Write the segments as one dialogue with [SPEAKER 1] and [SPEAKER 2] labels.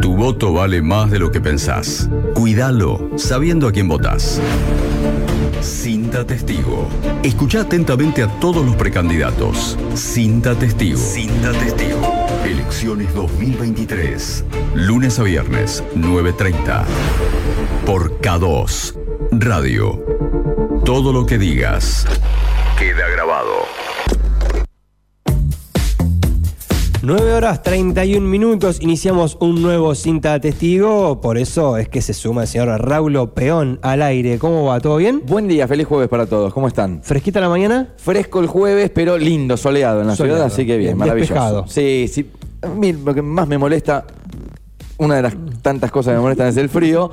[SPEAKER 1] Tu voto vale más de lo que pensás. Cuídalo, sabiendo a quién votás. Cinta Testigo. Escucha atentamente a todos los precandidatos. Cinta Testigo. Cinta Testigo. Elecciones 2023. Lunes a viernes, 9.30. Por K2. Radio. Todo lo que digas
[SPEAKER 2] 9 horas 31 minutos, iniciamos un nuevo cinta testigo, por eso es que se suma el señor Raulo Peón al aire. ¿Cómo va? ¿Todo bien?
[SPEAKER 3] Buen día, feliz jueves para todos. ¿Cómo están?
[SPEAKER 2] ¿Fresquita la mañana?
[SPEAKER 3] Fresco el jueves, pero lindo, soleado en la
[SPEAKER 2] Soleado.
[SPEAKER 3] ciudad, así que bien,
[SPEAKER 2] Bien,
[SPEAKER 3] maravilloso.
[SPEAKER 2] despejado.
[SPEAKER 3] Sí, sí. A mí lo que más me molesta, una de las tantas cosas que me molestan es el frío.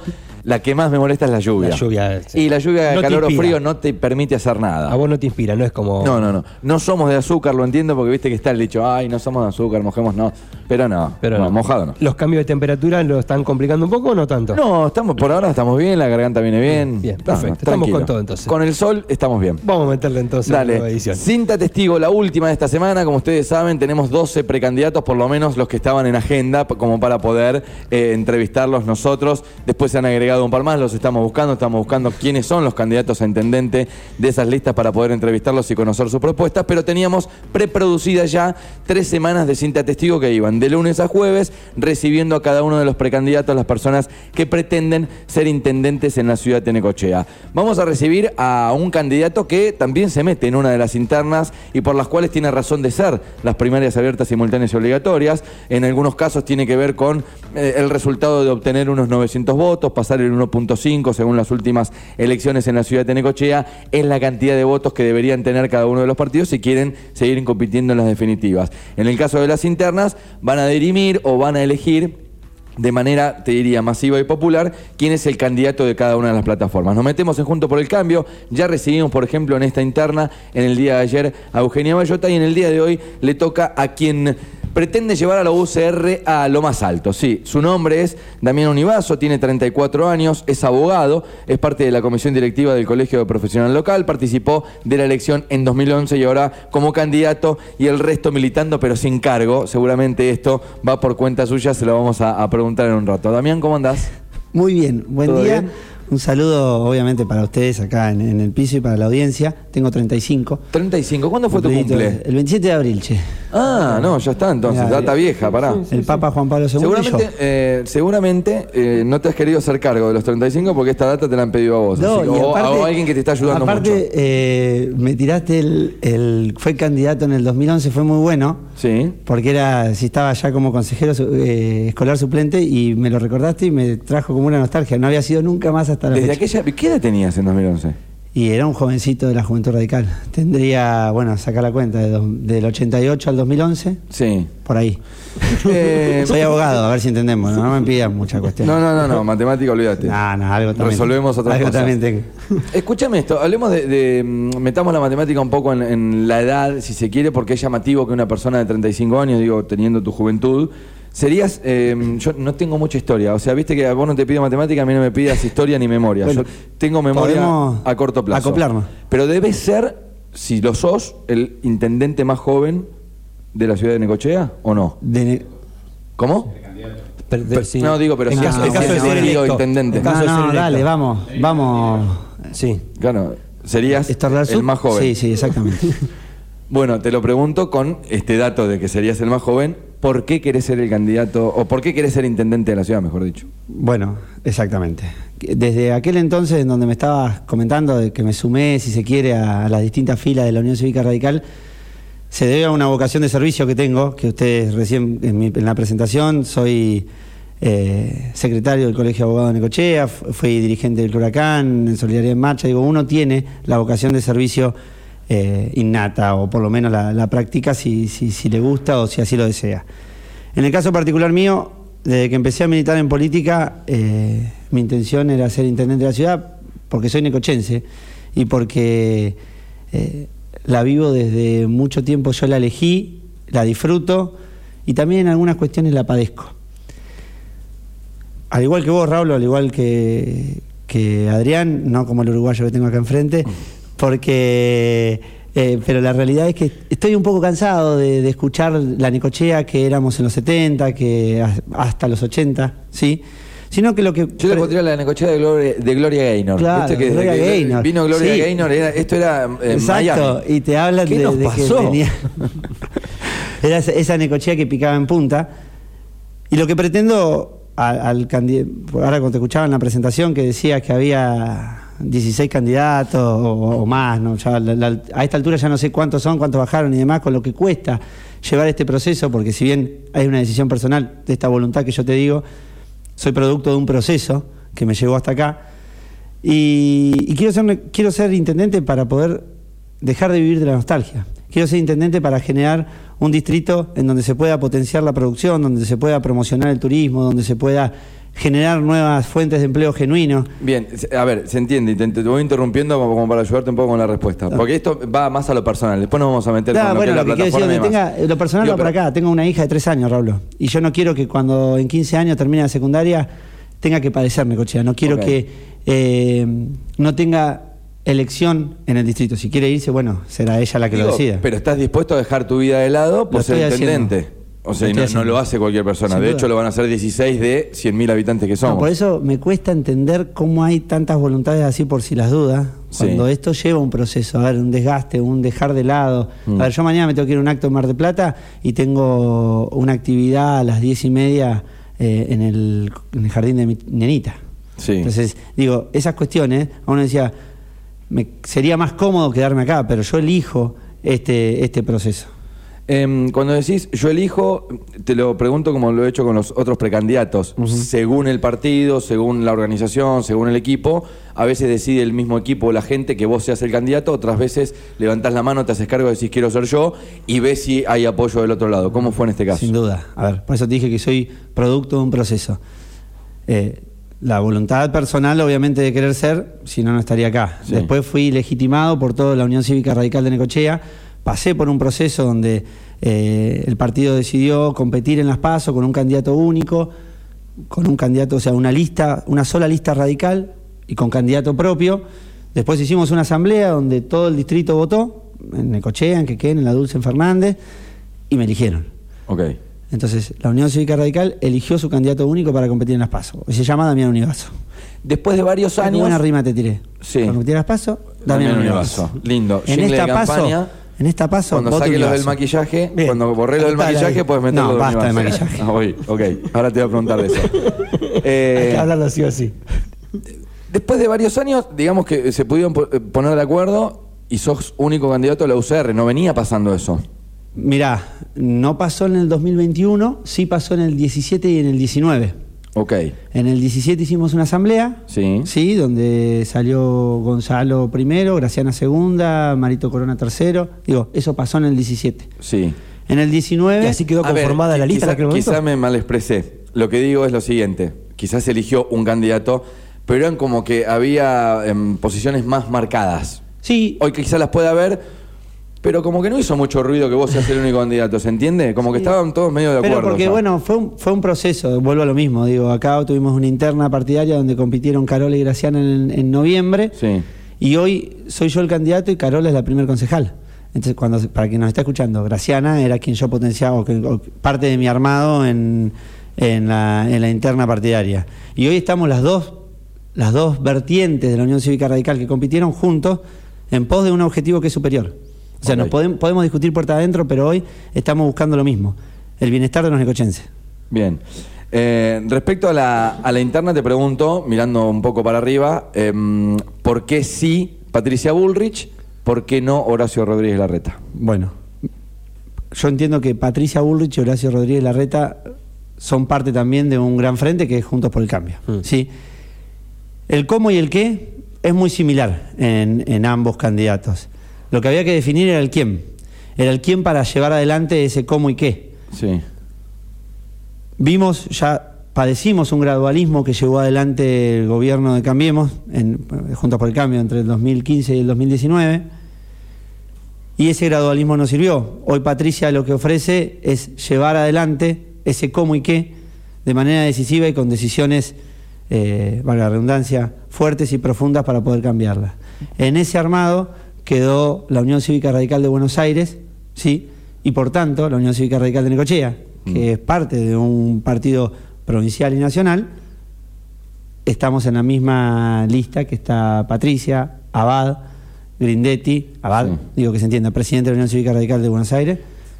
[SPEAKER 3] La que más me molesta es la lluvia.
[SPEAKER 2] La lluvia, sí.
[SPEAKER 3] Y la lluvia de
[SPEAKER 2] No
[SPEAKER 3] calor o frío no te permite hacer nada.
[SPEAKER 2] A vos no te inspira, no es como...
[SPEAKER 3] No, no, no. No somos de azúcar, lo entiendo, porque viste que está el dicho, ay, no somos de azúcar, mojemos, no. Pero no,
[SPEAKER 2] Pero
[SPEAKER 3] no,
[SPEAKER 2] no.
[SPEAKER 3] mojado no.
[SPEAKER 2] ¿Los cambios de temperatura lo están complicando un poco o no tanto?
[SPEAKER 3] No, estamos, por ahora estamos bien, la garganta viene bien.
[SPEAKER 2] Bien, perfecto.
[SPEAKER 3] no,
[SPEAKER 2] Estamos
[SPEAKER 3] tranquilo.
[SPEAKER 2] con todo, entonces.
[SPEAKER 3] Con el sol estamos bien.
[SPEAKER 2] Vamos a meterle entonces
[SPEAKER 3] Dale,
[SPEAKER 2] nueva edición.
[SPEAKER 3] cinta testigo, la última de esta semana. Como ustedes saben, tenemos 12 precandidatos, por lo menos los que estaban en agenda, como para poder eh, entrevistarlos nosotros. Después se han agregado un par más, los estamos buscando. Estamos buscando quiénes son los candidatos a intendente de esas listas para poder entrevistarlos y conocer sus propuestas. Pero teníamos preproducidas ya tres semanas de cinta testigo que iban de lunes a jueves, recibiendo a cada uno de los precandidatos, las personas que pretenden ser intendentes en la ciudad de Necochea. Vamos a recibir a un candidato que también se mete en una de las internas y por las cuales tiene razón de ser las primarias abiertas, simultáneas y obligatorias. En algunos casos tiene que ver con eh, el resultado de obtener unos 900 votos, pasar el 1.5 según las últimas elecciones en la ciudad de Necochea, es la cantidad de votos que deberían tener cada uno de los partidos si quieren seguir compitiendo en las definitivas. En el caso de las internas, van a dirimir o van a elegir de manera, te diría, masiva y popular, quién es el candidato de cada una de las plataformas. Nos metemos en Junto por el Cambio, ya recibimos, por ejemplo, en esta interna, en el día de ayer, a Eugenia Bayota y en el día de hoy le toca a quien pretende llevar a la UCR a lo más alto. Sí, su nombre es Damián Univaso, tiene 34 años, es abogado, es parte de la comisión directiva del Colegio de Profesional Local, participó de la elección en 2011 y ahora como candidato y el resto militando pero sin cargo. Seguramente esto va por cuenta suya, se lo vamos a, a preguntar en un rato. Damián, ¿cómo andás?
[SPEAKER 4] Muy bien, buen
[SPEAKER 3] ¿Todo
[SPEAKER 4] día.
[SPEAKER 3] bien?
[SPEAKER 4] Un saludo obviamente para ustedes acá en, en el piso y para la audiencia. Tengo 35.
[SPEAKER 3] 35, ¿cuándo fue tu
[SPEAKER 4] Cumplidito
[SPEAKER 3] cumple?
[SPEAKER 4] El 27 de abril, che.
[SPEAKER 3] Ah, no, ya está entonces,
[SPEAKER 4] Mirá,
[SPEAKER 3] data vieja, pará.
[SPEAKER 4] el Papa Juan Pablo II y
[SPEAKER 3] Seguramente,
[SPEAKER 4] yo.
[SPEAKER 3] eh, seguramente eh, no te has querido hacer cargo de los 35 porque esta data te la han pedido a vos.
[SPEAKER 4] No,
[SPEAKER 3] así-
[SPEAKER 4] y
[SPEAKER 3] o,
[SPEAKER 4] aparte-
[SPEAKER 3] o alguien que te está ayudando
[SPEAKER 4] aparte,
[SPEAKER 3] mucho.
[SPEAKER 4] eh, me tiraste el, el- Fue candidato en el 2011, fue muy bueno.
[SPEAKER 3] Sí.
[SPEAKER 4] Porque era, si estaba ya como consejero eh, escolar suplente y me lo recordaste y me trajo como una nostalgia. No había sido nunca más hasta la
[SPEAKER 3] Desde
[SPEAKER 4] fecha.
[SPEAKER 3] aquella, ¿Qué edad tenías en 2011?
[SPEAKER 4] Y era un jovencito de la Juventud Radical. Tendría, bueno, sacar la cuenta, de dos- del 88 al 2011,
[SPEAKER 3] Sí.
[SPEAKER 4] por ahí.
[SPEAKER 3] Eh,
[SPEAKER 4] Soy abogado, a ver si entendemos, no, No me pidan mucha cuestión.
[SPEAKER 3] no, no, no, no, matemática, olvídate.
[SPEAKER 4] No, no, algo también.
[SPEAKER 3] Resolvemos otras
[SPEAKER 4] algo
[SPEAKER 3] cosas.
[SPEAKER 4] también tengo.
[SPEAKER 3] Escúchame esto, hablemos de, de, mm, metamos la matemática un poco en, en la edad, si se quiere, porque es llamativo que una persona de 35 años, digo, teniendo tu juventud, serías, eh, yo no tengo mucha historia, o sea, viste que a vos no te pido matemática, a mí no me pidas historia ni memoria,
[SPEAKER 4] Bueno,
[SPEAKER 3] yo tengo memoria a corto plazo.
[SPEAKER 4] acoplarnos.
[SPEAKER 3] Pero debes ser, si lo sos, el intendente más joven de la ciudad de Necochea, ¿o no?
[SPEAKER 4] De-
[SPEAKER 3] ¿Cómo?
[SPEAKER 2] Pero-
[SPEAKER 3] Pero-
[SPEAKER 2] sí.
[SPEAKER 3] no, digo, pero
[SPEAKER 2] en
[SPEAKER 3] si-
[SPEAKER 2] caso, caso de ser electo.
[SPEAKER 3] intendente.
[SPEAKER 2] En
[SPEAKER 4] No,
[SPEAKER 2] de ser
[SPEAKER 4] dale, vamos, vamos.
[SPEAKER 2] Sí.
[SPEAKER 3] Claro, serías
[SPEAKER 4] ¿Estorlar
[SPEAKER 3] el más joven.
[SPEAKER 4] Sí, sí, exactamente.
[SPEAKER 3] Bueno, te lo pregunto con este dato de que serías el más joven. ¿Por qué querés ser el candidato, o por qué querés ser intendente de la ciudad, mejor dicho?
[SPEAKER 4] Bueno, exactamente. Desde aquel entonces en donde me estabas comentando de que me sumé, si se quiere, a, las distintas filas de la Unión Cívica Radical, se debe a una vocación de servicio que tengo, que ustedes recién en, mi- en la presentación, soy eh, secretario del Colegio de Abogados de Necochea, fu- fui dirigente del Huracán, en Solidaridad en Marcha, digo, uno tiene la vocación de servicio eh, innata, o por lo menos la, la practica si, si, le gusta o si así lo desea. En el caso particular mío, desde que empecé a militar en política, eh, mi intención era ser intendente de la ciudad porque soy necochense y porque eh, la vivo desde mucho tiempo, yo la elegí, la disfruto y también en algunas cuestiones la padezco. Al igual que vos, Raúl, al igual que, que Adrián, no como el uruguayo que tengo acá enfrente, porque Eh, pero la realidad es que estoy un poco cansado de, de escuchar la Necochea que éramos en los 70, que hasta los 80, ¿sí? Sino que lo que...
[SPEAKER 3] Yo le pondría la necochea de Gloria, de Gloria Gaynor.
[SPEAKER 4] Claro,
[SPEAKER 3] que
[SPEAKER 4] Gloria
[SPEAKER 3] que
[SPEAKER 4] Gaynor.
[SPEAKER 3] Vino Gloria
[SPEAKER 4] Sí.
[SPEAKER 3] Gaynor, era- esto era en
[SPEAKER 4] Exacto,
[SPEAKER 3] Miami.
[SPEAKER 4] y te hablan
[SPEAKER 3] ¿Qué
[SPEAKER 4] de,
[SPEAKER 3] nos
[SPEAKER 4] de que
[SPEAKER 3] pasó?
[SPEAKER 4] venía- Era esa, necochea que picaba en punta. Y lo que pretendo al, al ahora cuando te escuchaba en la presentación que decía que había 16 candidatos o, más, ¿no? A esta altura ya no sé cuántos son, cuántos bajaron y demás, con lo que cuesta llevar este proceso, porque si bien hay una decisión personal de esta voluntad que yo te digo, soy producto de un proceso que me llevó hasta acá. Y, y quiero, ser, quiero ser intendente para poder dejar de vivir de la nostalgia. Quiero ser intendente para generar un distrito en donde se pueda potenciar la producción, donde se pueda promocionar el turismo, donde se pueda generar nuevas fuentes de empleo genuino.
[SPEAKER 3] Bien, a ver, se entiende, te, te voy interrumpiendo como, como para ayudarte un poco con la respuesta. Porque esto va más a lo personal. Después nos vamos a meter
[SPEAKER 4] Claro,
[SPEAKER 3] con lo
[SPEAKER 4] bueno,
[SPEAKER 3] que
[SPEAKER 4] lo
[SPEAKER 3] es la
[SPEAKER 4] decir,
[SPEAKER 3] plataforma.
[SPEAKER 4] tenga, lo personal
[SPEAKER 3] Digo,
[SPEAKER 4] va
[SPEAKER 3] pero-
[SPEAKER 4] acá. Tengo una hija de tres años, Raúl. Y yo no quiero que cuando en 15 años termine la secundaria tenga que padecerme, cochea. No quiero que eh, no tenga elección en el distrito. Si quiere irse, bueno, será ella la que lo decida.
[SPEAKER 3] Pero estás dispuesto a dejar tu vida de lado
[SPEAKER 4] Lo
[SPEAKER 3] por ser
[SPEAKER 4] haciendo.
[SPEAKER 3] O sea, no, lo hace cualquier persona.
[SPEAKER 4] Sin
[SPEAKER 3] de
[SPEAKER 4] duda.
[SPEAKER 3] hecho, lo van a hacer 16 de 100.000 habitantes que somos.
[SPEAKER 4] No, por eso me cuesta entender cómo hay tantas voluntades así por si las dudas,
[SPEAKER 3] Sí.
[SPEAKER 4] cuando esto lleva un proceso, a ver, un desgaste, un dejar de lado.
[SPEAKER 3] Mm.
[SPEAKER 4] A ver, yo mañana me tengo que ir a un acto en Mar de Plata y tengo una actividad a las diez y media eh, en, el, en el jardín de mi nenita.
[SPEAKER 3] Sí.
[SPEAKER 4] Entonces, digo, esas cuestiones, a uno decía, me, sería más cómodo quedarme acá, pero yo elijo este, este proceso.
[SPEAKER 3] Em, cuando decís yo elijo, te lo pregunto como lo he hecho con los otros precandidatos. Según el partido, según la organización, según el equipo, a veces decide el mismo equipo o la gente que vos seas el candidato, otras veces levantás la mano, te haces cargo, decís quiero ser yo y ves si hay apoyo del otro lado. ¿Cómo fue en este caso?
[SPEAKER 4] Sin duda. A ver, por eso te dije que soy producto de un proceso. Eh, la voluntad personal, obviamente, de querer ser, si no, no estaría acá.
[SPEAKER 3] Sí.
[SPEAKER 4] Después fui legitimado por toda la Unión Cívica Radical de Necochea. Pasé por un proceso donde eh, el partido decidió competir en las PASO con un candidato único, con un candidato, o sea, una lista, una sola lista radical y con candidato propio. Después hicimos una asamblea donde todo el distrito votó, en Necochea, en Quequén, en la Dulce en Fernández, y me eligieron.
[SPEAKER 3] Ok.
[SPEAKER 4] Entonces, la Unión Cívica Radical eligió su candidato único para competir en las PASO. Se llama Damián Univaso.
[SPEAKER 3] Después de varios
[SPEAKER 4] Qué
[SPEAKER 3] años.
[SPEAKER 4] buena rima te tiré.
[SPEAKER 3] Sí.
[SPEAKER 4] Para competir en las PASO,
[SPEAKER 3] Damián
[SPEAKER 4] Damián
[SPEAKER 3] Univaso.
[SPEAKER 4] Univaso.
[SPEAKER 3] Lindo.
[SPEAKER 4] En
[SPEAKER 3] Jingle
[SPEAKER 4] esta PASO,
[SPEAKER 3] campaña.
[SPEAKER 4] En esta PASO,
[SPEAKER 3] Cuando
[SPEAKER 4] voto
[SPEAKER 3] saques los del maquillaje,
[SPEAKER 4] Bien.
[SPEAKER 3] cuando borré los del maquillaje,
[SPEAKER 4] ahí.
[SPEAKER 3] puedes meterlo
[SPEAKER 4] No, basta de maquillaje.
[SPEAKER 3] Ah, voy, ok, ahora te voy a preguntar de eso. Eh,
[SPEAKER 2] Hay que hablarlo así o así.
[SPEAKER 3] Después de varios años, digamos que se pudieron eh, poner de acuerdo y sos único candidato a la UCR. No venía pasando eso.
[SPEAKER 4] Mirá, no pasó en el 2021, sí pasó en el 17 y en el 19.
[SPEAKER 3] Ok.
[SPEAKER 4] En el 17 hicimos una asamblea,
[SPEAKER 3] Sí.
[SPEAKER 4] sí, donde salió Gonzalo primero, Graciana segunda, Marito Corona tercero. Digo, eso pasó en el 17.
[SPEAKER 3] Sí.
[SPEAKER 4] En el 19...
[SPEAKER 2] Y así quedó
[SPEAKER 3] ver,
[SPEAKER 2] conformada la lista en
[SPEAKER 3] quizá-
[SPEAKER 2] aquel momento.
[SPEAKER 3] Quizá me mal expresé. Lo que digo es lo siguiente. Quizás eligió un candidato, pero eran como que había em, posiciones más marcadas.
[SPEAKER 4] Sí,
[SPEAKER 3] Hoy quizás las pueda haber, pero como que no hizo mucho ruido que vos seas el único candidato, ¿se entiende? Como que estaban todos medio de acuerdo.
[SPEAKER 4] Pero porque, bueno, fue un, fue un proceso, vuelvo a lo mismo. Digo, acá tuvimos una interna partidaria donde compitieron Carola y Graciana en, en noviembre.
[SPEAKER 3] Sí.
[SPEAKER 4] Y hoy soy yo el candidato y Carola es la primer concejal. Entonces, cuando para quien nos está escuchando, Graciana era quien yo potenciaba, o parte de mi armado en, en la, en la interna partidaria. Y hoy estamos las dos, las dos vertientes de la Unión Cívica Radical que compitieron juntos en pos de un objetivo que es superior. O sea,
[SPEAKER 3] Ok.
[SPEAKER 4] nos podem- podemos discutir puerta adentro, pero hoy estamos buscando lo mismo, el bienestar de los necochenses.
[SPEAKER 3] Bien. Eh, respecto a la, a la interna, te pregunto, mirando un poco para arriba, em, ¿por qué sí Patricia Bullrich? ¿Por qué no Horacio Rodríguez Larreta?
[SPEAKER 4] Bueno, yo entiendo que Patricia Bullrich y Horacio Rodríguez Larreta son parte también de un gran frente que es Juntos por el Cambio.
[SPEAKER 2] Mm.
[SPEAKER 4] ¿sí? El cómo y el qué es muy similar en, en ambos candidatos. Lo que había que definir era el quién. Era el quién para llevar adelante ese cómo y qué.
[SPEAKER 3] Sí.
[SPEAKER 4] Vimos, ya padecimos un gradualismo que llevó adelante el gobierno de Cambiemos, en, Juntos por el Cambio, entre el 2015 y el 2019. Y ese gradualismo no sirvió. Hoy Patricia lo que ofrece es llevar adelante ese cómo y qué de manera decisiva y con decisiones, eh, valga la redundancia, fuertes y profundas para poder cambiarla. En ese armado quedó la Unión Cívica Radical de Buenos Aires, ¿sí? Y por tanto, la Unión Cívica Radical de Necochea, que
[SPEAKER 3] Mm.
[SPEAKER 4] es parte de un partido provincial y nacional, estamos en la misma lista que está Patricia, Abad, Grindetti, Abad,
[SPEAKER 3] Sí.
[SPEAKER 4] digo que se entienda, presidente de la Unión Cívica Radical de Buenos Aires,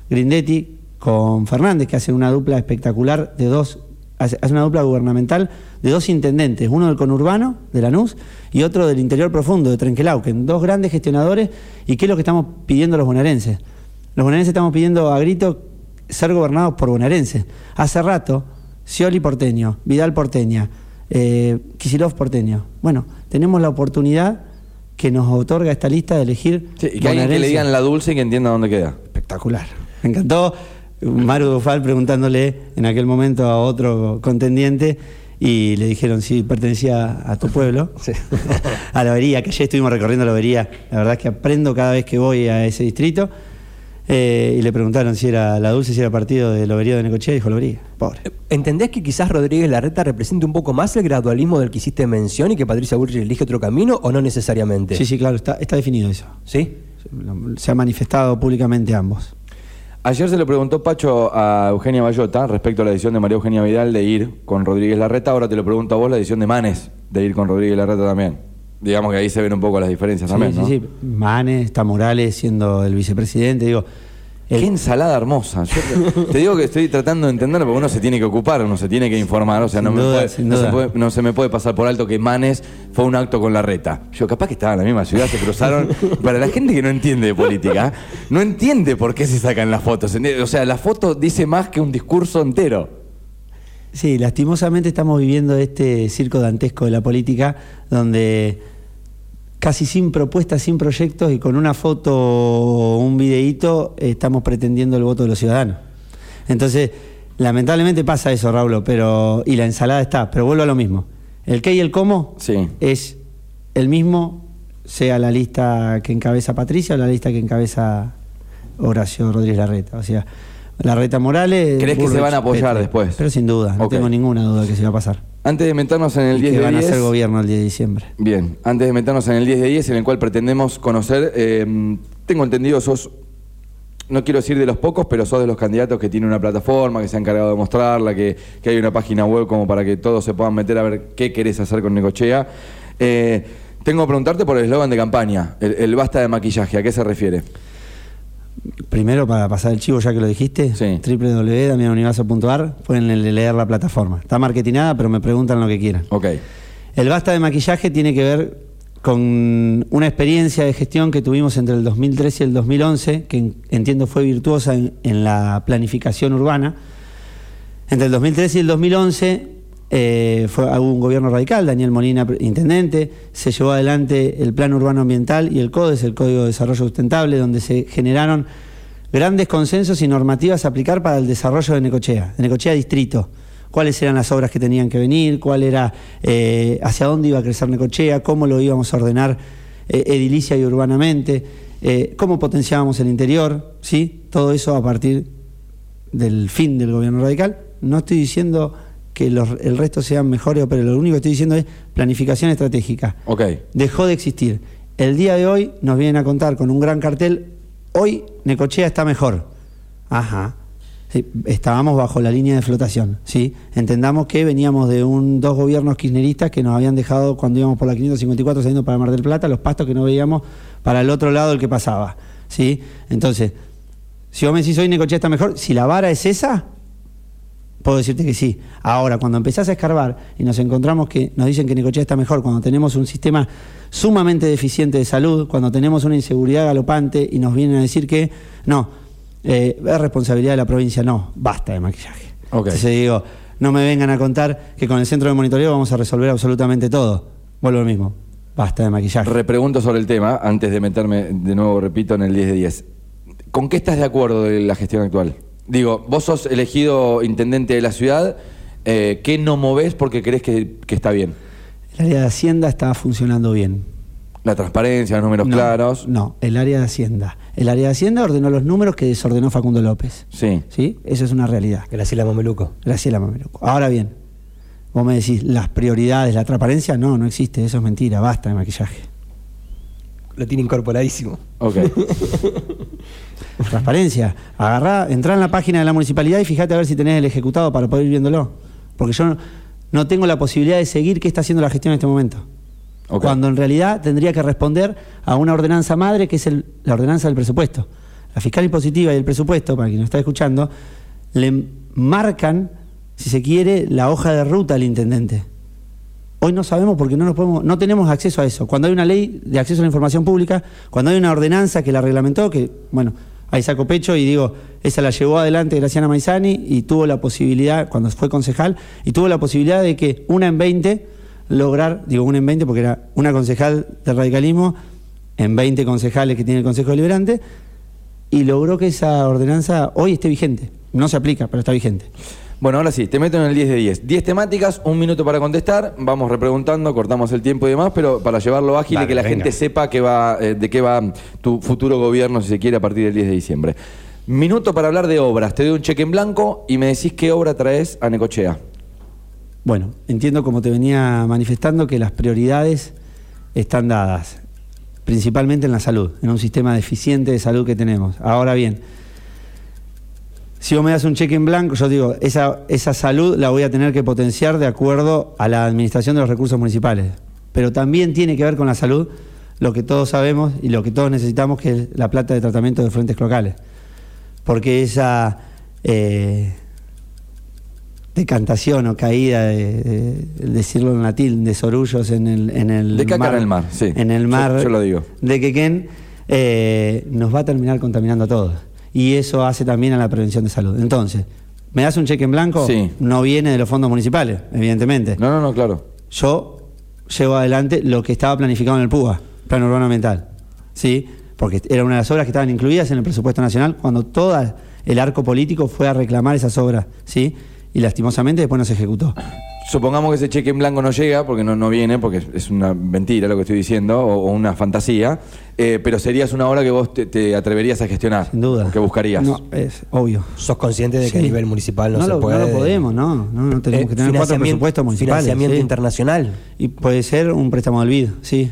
[SPEAKER 4] Grindetti con Fernández, que hacen una dupla espectacular de dos, hace una dupla gubernamental de dos intendentes, uno del conurbano, de Lanús, y otro del interior profundo, de Trenquelauquen, dos grandes gestionadores, y qué es lo que estamos pidiendo los bonaerenses. Los bonaerenses estamos pidiendo a grito ser gobernados por bonaerenses. Hace rato, Scioli porteño, Vidal porteña, eh, porteño. Bueno, tenemos la oportunidad que nos otorga esta lista de elegir
[SPEAKER 3] Sí, y que alguien que le digan la dulce y que entienda dónde queda.
[SPEAKER 4] Espectacular. Me encantó. Maru Dufal preguntándole en aquel momento a otro contendiente y le dijeron si pertenecía a tu pueblo,
[SPEAKER 2] Sí.
[SPEAKER 4] a la Vería, que ayer estuvimos recorriendo la Vería. La verdad es que aprendo cada vez que voy a ese distrito. Eh, y le preguntaron si era la Dulce, si era partido de Lobería de Necochea, dijo Lobería. Pobre.
[SPEAKER 2] ¿Entendés que quizás Rodríguez Larreta represente un poco más el gradualismo del que hiciste mención y que Patricia Bullrich elige otro camino o no necesariamente?
[SPEAKER 4] Sí, sí, claro, está, está definido eso.
[SPEAKER 2] ¿Sí?
[SPEAKER 4] Se ha manifestado públicamente ambos.
[SPEAKER 3] Ayer se le preguntó Pacho a Eugenia Bayota respecto a la decisión de María Eugenia Vidal de ir con Rodríguez Larreta. Ahora te lo pregunto a vos la decisión de Manes de ir con Rodríguez Larreta también. Digamos que ahí se ven un poco las diferencias también,
[SPEAKER 4] sí,
[SPEAKER 3] ¿no?
[SPEAKER 4] sí. Manes, está Morales siendo el vicepresidente. Digo,
[SPEAKER 3] Qué ensalada hermosa. Yo te, digo que estoy tratando de entender porque uno se tiene que ocupar, uno se tiene que informar. O sea, no,
[SPEAKER 4] Sin
[SPEAKER 3] me
[SPEAKER 4] duda,
[SPEAKER 3] puede-
[SPEAKER 4] sin
[SPEAKER 3] no se puede- no se me puede pasar por alto que Manes fue un acto con la reta. Yo, capaz que estaba en la misma ciudad, se cruzaron. Para la gente que no entiende de política, no entiende por qué se sacan las fotos. O sea, la foto dice más que un discurso entero.
[SPEAKER 4] Sí, lastimosamente estamos viviendo este circo dantesco de la política donde casi sin propuestas, sin proyectos y con una foto o un videíto estamos pretendiendo el voto de los ciudadanos. Entonces, lamentablemente pasa eso, Raúl, pero y la ensalada está, pero vuelvo a lo mismo. El qué y el cómo
[SPEAKER 3] Sí.
[SPEAKER 4] es el mismo, sea la lista que encabeza Patricia o la lista que encabeza Horacio Rodríguez Larreta. O sea, Larreta Morales.
[SPEAKER 3] ¿Crees que se van a apoyar después?
[SPEAKER 4] Pero sin duda, no tengo ninguna duda que se va a pasar.
[SPEAKER 3] Antes de meternos en el
[SPEAKER 4] Y
[SPEAKER 3] 10
[SPEAKER 4] que
[SPEAKER 3] de
[SPEAKER 4] van a
[SPEAKER 3] 10,
[SPEAKER 4] hacer gobierno el 10 de diciembre.
[SPEAKER 3] Bien, antes de meternos en el 10 de 10, en el cual pretendemos conocer, eh, tengo entendido, sos, no quiero decir de los pocos, pero sos de los candidatos que tiene una plataforma, que se ha encargado de mostrarla, que, que hay una página web como para que todos se puedan meter a ver qué querés hacer con Necochea. Eh, tengo que preguntarte por el eslogan de campaña, el, el basta de maquillaje, ¿a qué se refiere?
[SPEAKER 4] Primero, para pasar el chivo, ya que lo dijiste,
[SPEAKER 3] Sí.
[SPEAKER 4] www.damianuniverso.ar, pueden le- leer la plataforma. Está marketinada, pero me preguntan lo que quieran.
[SPEAKER 3] Ok,
[SPEAKER 4] El basta de maquillaje tiene que ver con una experiencia de gestión que tuvimos entre el 2013 y el 2011, que en- entiendo fue virtuosa en, en la planificación urbana. Entre el 2013 y el 2011 eh, fue, hubo un gobierno radical, Daniel Molina, intendente, se llevó adelante el Plan Urbano Ambiental y el CODES, el Código de Desarrollo Sustentable, donde se generaron grandes consensos y normativas a aplicar para el desarrollo de Necochea, de Necochea Distrito. Cuáles eran las obras que tenían que venir, cuál era, eh, hacia dónde iba a crecer Necochea, cómo lo íbamos a ordenar eh, edilicia y urbanamente, cómo potenciábamos el interior, ¿sí? Todo eso a partir del fin del gobierno radical. No estoy diciendo que los- el resto sean mejores o peores, lo único que estoy diciendo es planificación estratégica.
[SPEAKER 3] ok.
[SPEAKER 4] Dejó de existir. El día de hoy nos vienen a contar con un gran cartel, hoy Necochea está mejor. Ajá. Sí, estábamos bajo la línea de flotación, ¿sí? Entendamos que veníamos de un dos gobiernos kirchneristas que nos habían dejado cuando íbamos por la 554 saliendo para Mar del Plata, los pastos que no veíamos para el otro lado del que pasaba, ¿sí? Entonces, si vos me decís hoy Necochea está mejor, si la vara es esa, puedo decirte que sí. Ahora, cuando empezás a escarbar y nos encontramos que nos dicen que Necochea está mejor, cuando tenemos un sistema sumamente deficiente de salud, cuando tenemos una inseguridad galopante y nos vienen a decir que no, eh, es responsabilidad de la provincia, no, basta de maquillaje. Entonces digo, no me vengan a contar que con el centro de monitoreo vamos a resolver absolutamente todo. Vuelvo lo mismo, basta de maquillaje.
[SPEAKER 3] Repregunto sobre el tema, antes de meterme de nuevo, repito, en el 10 de 10. ¿Con qué estás de acuerdo de la gestión actual? Digo, vos sos elegido intendente de la ciudad, eh, ¿qué no movés porque crees que, que está bien?
[SPEAKER 4] El área de Hacienda está funcionando bien.
[SPEAKER 3] La transparencia, los números
[SPEAKER 4] No,
[SPEAKER 3] claros.
[SPEAKER 4] No, el área de Hacienda. El área de Hacienda ordenó los números que desordenó Facundo López.
[SPEAKER 3] Sí.
[SPEAKER 4] ¿Sí? Eso es una realidad.
[SPEAKER 2] Graciela Mameluco.
[SPEAKER 4] Graciela Mameluco. Ahora bien, vos me decís, las prioridades, la transparencia, no, no existe, eso es mentira, basta de maquillaje.
[SPEAKER 2] Lo tiene incorporadísimo.
[SPEAKER 3] Ok.
[SPEAKER 4] Transparencia. Agarrá, entrá en la página de la municipalidad y fíjate a ver si tenés el ejecutado para poder ir viéndolo. Porque yo no, no tengo la posibilidad de seguir qué está haciendo la gestión en este momento.
[SPEAKER 3] Ok.
[SPEAKER 4] Cuando en realidad tendría que responder a una ordenanza madre que es el- la ordenanza del presupuesto. La fiscal impositiva y el presupuesto, para quien nos está escuchando, le marcan, si se quiere, la hoja de ruta al intendente. Hoy no sabemos porque no nos podemos, no tenemos acceso a eso. Cuando hay una ley de acceso a la información pública, cuando hay una ordenanza que la reglamentó, que bueno, ahí saco pecho y digo, esa la llevó adelante Graciana Maizani y tuvo la posibilidad, cuando fue concejal, y tuvo la posibilidad de que una en 20 lograr, digo una en 20 porque era una concejal del radicalismo en 20 concejales que tiene el Consejo Deliberante, y logró que esa ordenanza hoy esté vigente. No se aplica, pero está vigente.
[SPEAKER 3] Bueno, ahora sí, te meto en el 10 de 10. 10 temáticas, un minuto para contestar, vamos repreguntando, cortamos el tiempo y demás, pero para llevarlo ágil y que la
[SPEAKER 2] venga.
[SPEAKER 3] gente sepa que va, eh, de qué va tu futuro gobierno, si se quiere, a partir del 10 de diciembre. Minuto para hablar de obras. Te doy un cheque en blanco y me decís qué obra traes a Necochea.
[SPEAKER 4] Bueno, entiendo como te venía manifestando que las prioridades están dadas, principalmente en la salud, en un sistema deficiente de salud que tenemos. Ahora bien, si vos me das un cheque en blanco, yo digo, esa, esa salud la voy a tener que potenciar de acuerdo a la administración de los recursos municipales. Pero también tiene que ver con la salud lo que todos sabemos y lo que todos necesitamos, que es la plata de tratamiento de frentes locales. Porque esa eh, decantación o caída, de, de- de decirlo en latín, de sorullos en el, en el
[SPEAKER 3] De caca en el mar, sí.
[SPEAKER 4] En el
[SPEAKER 3] Yo-
[SPEAKER 4] mar
[SPEAKER 3] yo lo digo.
[SPEAKER 4] de Quequén, eh, nos va a terminar contaminando a todos. Y eso hace también a la prevención de salud. Entonces, ¿me das un cheque en blanco?
[SPEAKER 3] Sí.
[SPEAKER 4] No viene de los fondos municipales, evidentemente.
[SPEAKER 3] No, no, no, claro.
[SPEAKER 4] Yo llevo adelante lo que estaba planificado en el PUA, Plan Urbano Ambiental. ¿Sí? Porque era una de las obras que estaban incluidas en el presupuesto nacional cuando todo el arco político fue a reclamar esas obras. ¿Sí? Y lastimosamente después no se ejecutó.
[SPEAKER 3] Supongamos que ese cheque en blanco no llega, porque no, no viene, porque es- una mentira lo que estoy diciendo, o, o una fantasía, eh, pero serías una obra que vos te, te atreverías a gestionar.
[SPEAKER 4] Sin duda.
[SPEAKER 3] Que buscarías.
[SPEAKER 4] No, es obvio.
[SPEAKER 2] ¿Sos consciente de que a nivel municipal no, se
[SPEAKER 4] lo,
[SPEAKER 2] puede?
[SPEAKER 4] No lo podemos, no. No, no tenemos
[SPEAKER 2] Eh,
[SPEAKER 4] que tener cuatro
[SPEAKER 2] financiamiento-
[SPEAKER 4] presupuestos municipales.
[SPEAKER 2] Financiamiento
[SPEAKER 4] sí.
[SPEAKER 2] internacional.
[SPEAKER 4] Y puede ser un préstamo del BID, sí.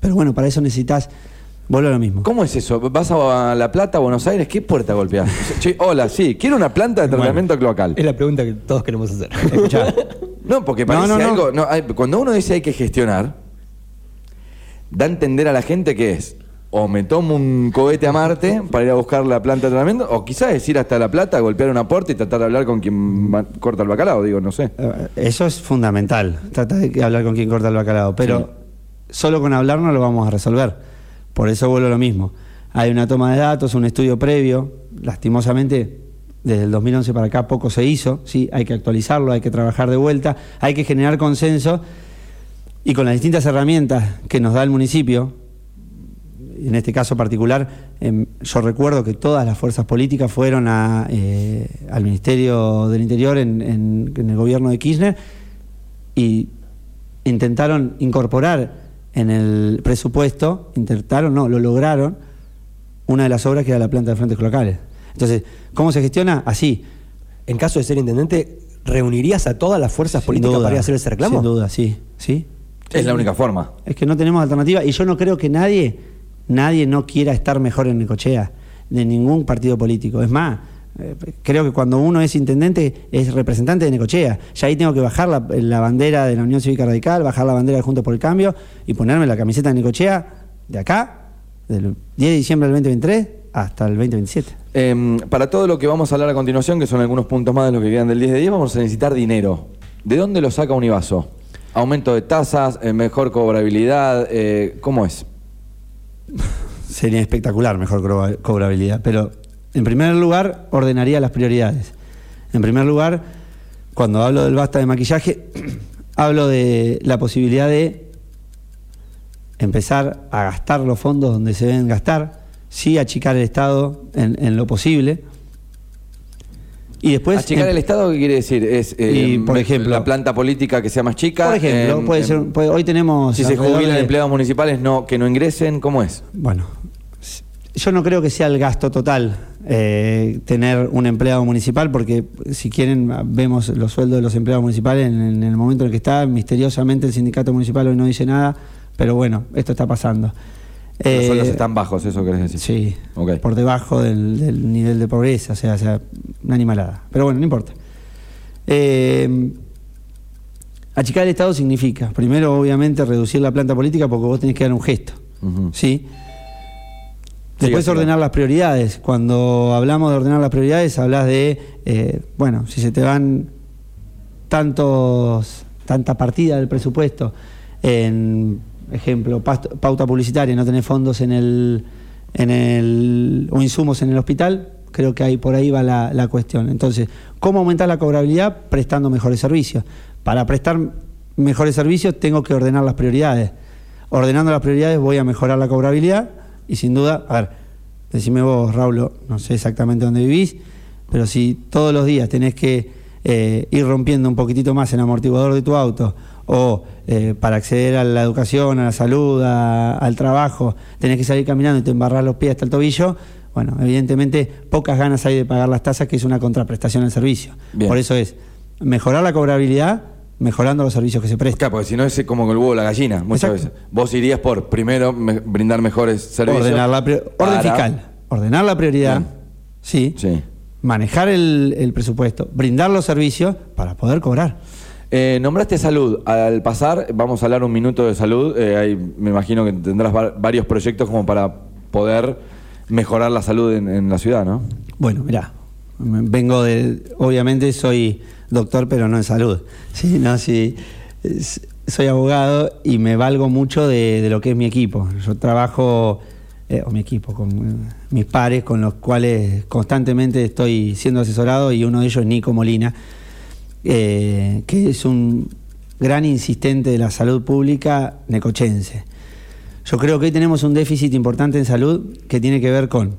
[SPEAKER 4] Pero bueno, para eso necesitas. Vuelvo a lo mismo.
[SPEAKER 3] ¿Cómo es eso? ¿Vas a La Plata, a Buenos Aires? ¿Qué puerta golpeás? Che, hola, sí, quiero una planta de tratamiento cloacal.
[SPEAKER 2] Es la pregunta que todos queremos hacer.
[SPEAKER 4] Escuchá.
[SPEAKER 3] No, porque parece
[SPEAKER 4] no, no.
[SPEAKER 3] algo. no, hay- cuando uno dice hay que gestionar, da a entender a la gente que es o me tomo un cohete a Marte para ir a buscar la planta de tratamiento, o quizás es ir hasta La Plata, golpear una puerta y tratar de hablar con quien corta el bacalao, digo, no sé.
[SPEAKER 4] Eh, Eso es fundamental. Trata de hablar con quien corta el bacalao. Pero solo con hablar no lo vamos a resolver. Por eso vuelvo a lo mismo. Hay una toma de datos, un estudio previo. Lastimosamente, desde el 2011 para acá poco se hizo. Sí, hay que actualizarlo, hay que trabajar de vuelta, hay que generar consenso. Y con las distintas herramientas que nos da el municipio, en este caso particular, em, yo recuerdo que todas las fuerzas políticas fueron eh, al Ministerio del Interior en el gobierno de Kirchner y intentaron incorporar en el presupuesto, intentaron, no, lo lograron, una de las obras que era la planta de frentes locales. Entonces, ¿cómo se gestiona? Así.
[SPEAKER 2] En caso de ser intendente, ¿reunirías a todas las fuerzas
[SPEAKER 4] sin
[SPEAKER 2] políticas
[SPEAKER 4] duda,
[SPEAKER 2] para ir a hacer ese reclamo?
[SPEAKER 4] Sin duda, sí. ¿Sí?
[SPEAKER 3] Es la única forma.
[SPEAKER 4] Es que no tenemos alternativa y yo no creo que nadie, nadie no quiera estar mejor en Necochea, de ningún partido político. Es más, creo que cuando uno es intendente es representante de Necochea. Ya ahí tengo que bajar la, la bandera de la Unión Cívica Radical, bajar la bandera de Juntos por el Cambio y ponerme la camiseta de Necochea de acá, del 10 de diciembre del 2023 hasta el 2027.
[SPEAKER 3] Em, para todo lo que vamos a hablar a continuación, que son algunos puntos más de lo que quedan del 10 de 10, vamos a necesitar dinero. ¿De dónde lo saca Univaso? ¿Aumento de tasas? eh, ¿Mejor cobrabilidad? eh, ¿Cómo es?
[SPEAKER 4] Sería espectacular mejor cobra- cobrabilidad, pero en primer lugar ordenaría las prioridades. En primer lugar, cuando hablo del basta de maquillaje, hablo de la posibilidad de empezar a gastar los fondos donde se deben gastar, sí achicar el Estado en, en lo posible. Y después...
[SPEAKER 3] ¿Achicar
[SPEAKER 4] em-
[SPEAKER 3] el Estado qué quiere decir? Es, eh,
[SPEAKER 4] Y, por
[SPEAKER 3] me-
[SPEAKER 4] ejemplo-
[SPEAKER 3] la planta política que sea más chica.
[SPEAKER 4] Por ejemplo,
[SPEAKER 3] em,
[SPEAKER 4] puede ser, puede- hoy tenemos...
[SPEAKER 3] Si se jubilan
[SPEAKER 4] de-
[SPEAKER 3] empleados municipales no, que no ingresen, ¿cómo es?
[SPEAKER 4] Bueno, yo no creo que sea el gasto total eh, tener un empleado municipal, porque si quieren vemos los sueldos de los empleados municipales en, en el momento en el que está, misteriosamente el sindicato municipal hoy no dice nada, pero bueno, esto está pasando.
[SPEAKER 3] Los
[SPEAKER 4] Eh,
[SPEAKER 3] sueldos están bajos, eso querés decir.
[SPEAKER 4] Sí,
[SPEAKER 3] Ok.
[SPEAKER 4] por debajo del, del nivel de pobreza, o sea, o sea, una animalada. Pero bueno, no importa. Eh, achicar el Estado significa, primero, obviamente, reducir la planta política porque vos tenés que dar un gesto. ¿Sí? Después ordenar las prioridades. Cuando hablamos de ordenar las prioridades, hablas de, eh, bueno, si se te van tantos, tanta partida del presupuesto en, ejemplo, pasto- pauta publicitaria, no tenés fondos en el, en el, o insumos en el hospital, creo que ahí por ahí va la, la cuestión. Entonces, ¿cómo aumentar la cobrabilidad? Prestando mejores servicios. Para prestar mejores servicios tengo que ordenar las prioridades. Ordenando las prioridades voy a mejorar la cobrabilidad y sin duda, a ver, decime vos, Raúl, no sé exactamente dónde vivís, pero si todos los días tenés que eh, ir rompiendo un poquitito más el amortiguador de tu auto o eh, para acceder a la educación, a la salud, a- al trabajo, tenés que salir caminando y te embarrar los pies hasta el tobillo, bueno, evidentemente pocas ganas hay de pagar las tasas, que es una contraprestación al servicio.
[SPEAKER 3] Bien.
[SPEAKER 4] Por eso es mejorar la cobrabilidad, mejorando los servicios que se prestan.
[SPEAKER 3] Claro, porque si no es como el huevo o la gallina, muchas
[SPEAKER 4] Exacto.
[SPEAKER 3] veces. Vos irías por primero me- brindar mejores servicios.
[SPEAKER 4] Ordenar la pri- orden
[SPEAKER 3] para-
[SPEAKER 4] fiscal. Ordenar la prioridad.
[SPEAKER 3] Bien.
[SPEAKER 4] Sí.
[SPEAKER 3] Sí.
[SPEAKER 4] Manejar el, el presupuesto. Brindar los servicios para poder cobrar.
[SPEAKER 3] Eh, nombraste salud. Al pasar, vamos a hablar un minuto de salud. Eh, ahí me imagino que tendrás va- varios proyectos como para poder mejorar la salud en, en la ciudad, ¿no?
[SPEAKER 4] Bueno, mirá. Vengo de. Obviamente soy doctor, pero no en salud. Sí, no, sí. Soy abogado y me valgo mucho de, lo que es mi equipo. Yo trabajo, eh, o mi equipo, con mis pares con los cuales constantemente estoy siendo asesorado y uno de ellos es Nico Molina, eh, que es un gran insistente de la salud pública necochense. Yo creo que hoy tenemos un déficit importante en salud que tiene que ver con,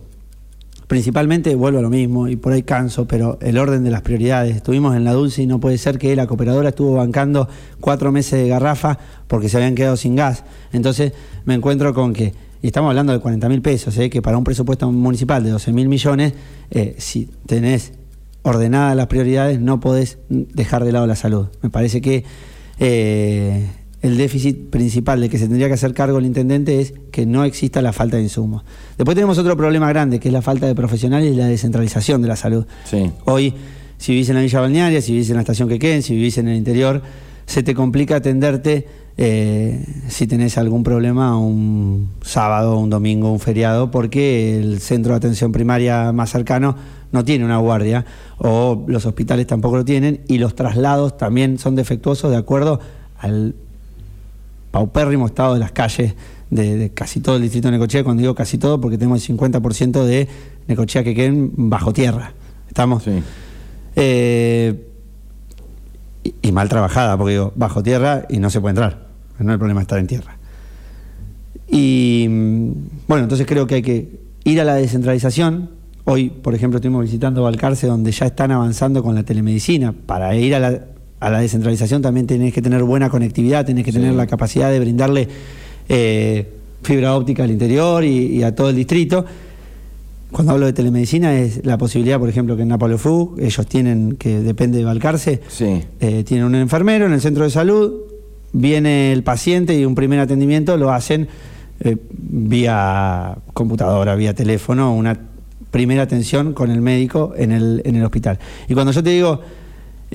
[SPEAKER 4] principalmente, vuelvo a lo mismo y por ahí canso, pero el orden de las prioridades. Estuvimos en la Dulce y no puede ser que la cooperadora estuvo bancando cuatro meses de garrafa porque se habían quedado sin gas. Entonces me encuentro con que, y estamos hablando de 40 mil pesos, ¿eh? que para un presupuesto municipal de 12 mil millones, eh, si tenés ordenadas las prioridades, no podés dejar de lado la salud. Me parece que eh, el déficit principal de que se tendría que hacer cargo el intendente es que no exista la falta de insumos. Después tenemos otro problema grande, que es la falta de profesionales y la descentralización de la salud.
[SPEAKER 3] Sí.
[SPEAKER 4] Hoy, si vivís en la Villa Balnearia, si vivís en la estación Quequén, si vivís en el interior, se te complica atenderte eh, si tenés algún problema un sábado, un domingo, un feriado, porque el centro de atención primaria más cercano no tiene una guardia o los hospitales tampoco lo tienen y los traslados también son defectuosos de acuerdo al paupérrimo estado de las calles de, de casi todo el distrito de Necochea, cuando digo casi todo porque tenemos el 50% de Necochea que queden bajo tierra. ¿Estamos?
[SPEAKER 3] Sí.
[SPEAKER 4] Eh, y, y mal trabajada, porque digo, bajo tierra y no se puede entrar. No hay problema estar en tierra. Y bueno, entonces creo que hay que ir a la descentralización. Hoy, por ejemplo, estuvimos visitando Balcarce, donde ya están avanzando con la telemedicina. Para ir a la, a la descentralización también tenés que tener buena conectividad, tenés que
[SPEAKER 3] Sí.
[SPEAKER 4] tener la capacidad de brindarle eh, fibra óptica al interior y, y a todo el distrito. Cuando hablo de telemedicina es la posibilidad, por ejemplo, que en Napolo Fu, ellos tienen, que depende de Balcarce,
[SPEAKER 3] Sí.
[SPEAKER 4] eh, tienen un enfermero en el centro de salud, viene el paciente y un primer atendimiento lo hacen eh, vía computadora, vía teléfono, una primera atención con el médico en el, en el hospital. Y cuando yo te digo,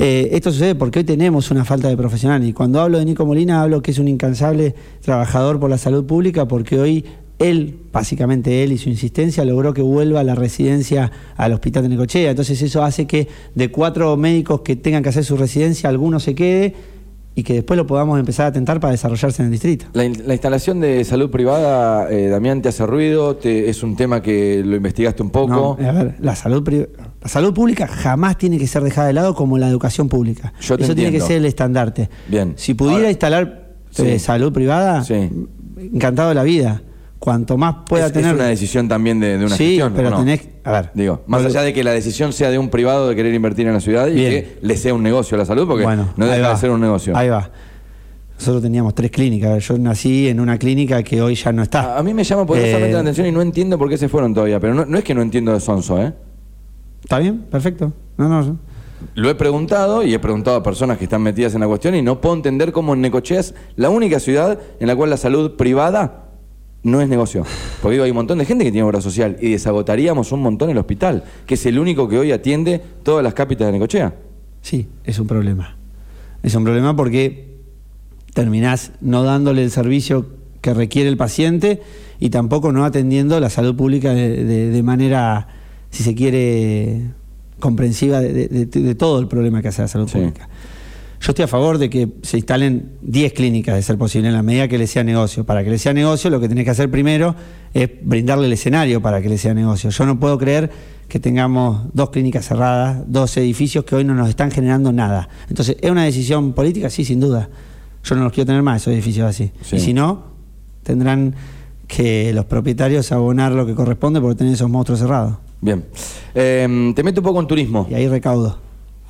[SPEAKER 4] eh, esto sucede porque hoy tenemos una falta de profesional. Y cuando hablo de Nico Molina, hablo que es un incansable trabajador por la salud pública porque hoy él, básicamente él y su insistencia, logró que vuelva la residencia al hospital de Necochea. Entonces eso hace que de cuatro médicos que tengan que hacer su residencia, alguno se quede y que después lo podamos empezar a tentar para desarrollarse en el distrito.
[SPEAKER 3] La, in- la instalación de salud privada, eh, Damián, ¿te hace ruido? ¿Te- ¿Es un tema que lo investigaste un poco?
[SPEAKER 4] No, a ver, la salud, la salud pública jamás tiene que ser dejada de lado como la educación pública.
[SPEAKER 3] Yo te
[SPEAKER 4] Eso tiene que ser el estandarte.
[SPEAKER 3] Bien.
[SPEAKER 4] Si pudiera
[SPEAKER 3] Ahora-
[SPEAKER 4] instalar
[SPEAKER 3] Sí.
[SPEAKER 4] eh, salud privada,
[SPEAKER 3] Sí.
[SPEAKER 4] encantado de la vida. Cuanto más pueda
[SPEAKER 3] es,
[SPEAKER 4] tener.
[SPEAKER 3] es una decisión también de, de una
[SPEAKER 4] sí,
[SPEAKER 3] gestión.
[SPEAKER 4] pero
[SPEAKER 3] ¿o no?
[SPEAKER 4] tenés. A ver.
[SPEAKER 3] Digo, más allá de que la decisión sea de un privado de querer invertir en la ciudad y
[SPEAKER 4] Bien.
[SPEAKER 3] que le sea un negocio a la salud, porque
[SPEAKER 4] Bueno,
[SPEAKER 3] no deja
[SPEAKER 4] va.
[SPEAKER 3] de ser un negocio.
[SPEAKER 4] Ahí va. Nosotros teníamos tres clínicas. Yo nací en una clínica que hoy ya no está.
[SPEAKER 3] A, a mí me llama poderosamente
[SPEAKER 4] Eh,
[SPEAKER 3] la atención y no entiendo por qué se fueron todavía, pero no, no es que no entiendo de Sonso, ¿eh?
[SPEAKER 4] ¿Está bien? Perfecto. No, no.
[SPEAKER 3] Lo he preguntado y he preguntado a personas que están metidas en la cuestión y no puedo entender cómo en Necochea es la única ciudad en la cual la salud privada no es negocio. Porque digo, hay un montón de gente que tiene obra social y desagotaríamos un montón el hospital, que es el único que hoy atiende todas las cápitas de Necochea.
[SPEAKER 4] Sí, es un problema. Es un problema porque terminás no dándole el servicio que requiere el paciente y tampoco no atendiendo la salud pública de, de- de manera, si se quiere, comprensiva de, todo el problema que hace la salud
[SPEAKER 3] Sí.
[SPEAKER 4] pública. Yo estoy a favor de que se instalen 10 clínicas, de ser posible, en la medida que le sea negocio. Para que le sea negocio, lo que tenés que hacer primero es brindarle el escenario para que le sea negocio. Yo no puedo creer que tengamos dos clínicas cerradas, dos edificios que hoy no nos están generando nada. Entonces, ¿es una decisión política? Sí, sin duda. Yo no los quiero tener más, esos edificios así.
[SPEAKER 3] Sí.
[SPEAKER 4] Y si no, tendrán que los propietarios abonar lo que corresponde por tener esos monstruos cerrados.
[SPEAKER 3] Bien. Eh, te meto un poco en turismo.
[SPEAKER 4] Y ahí recaudo.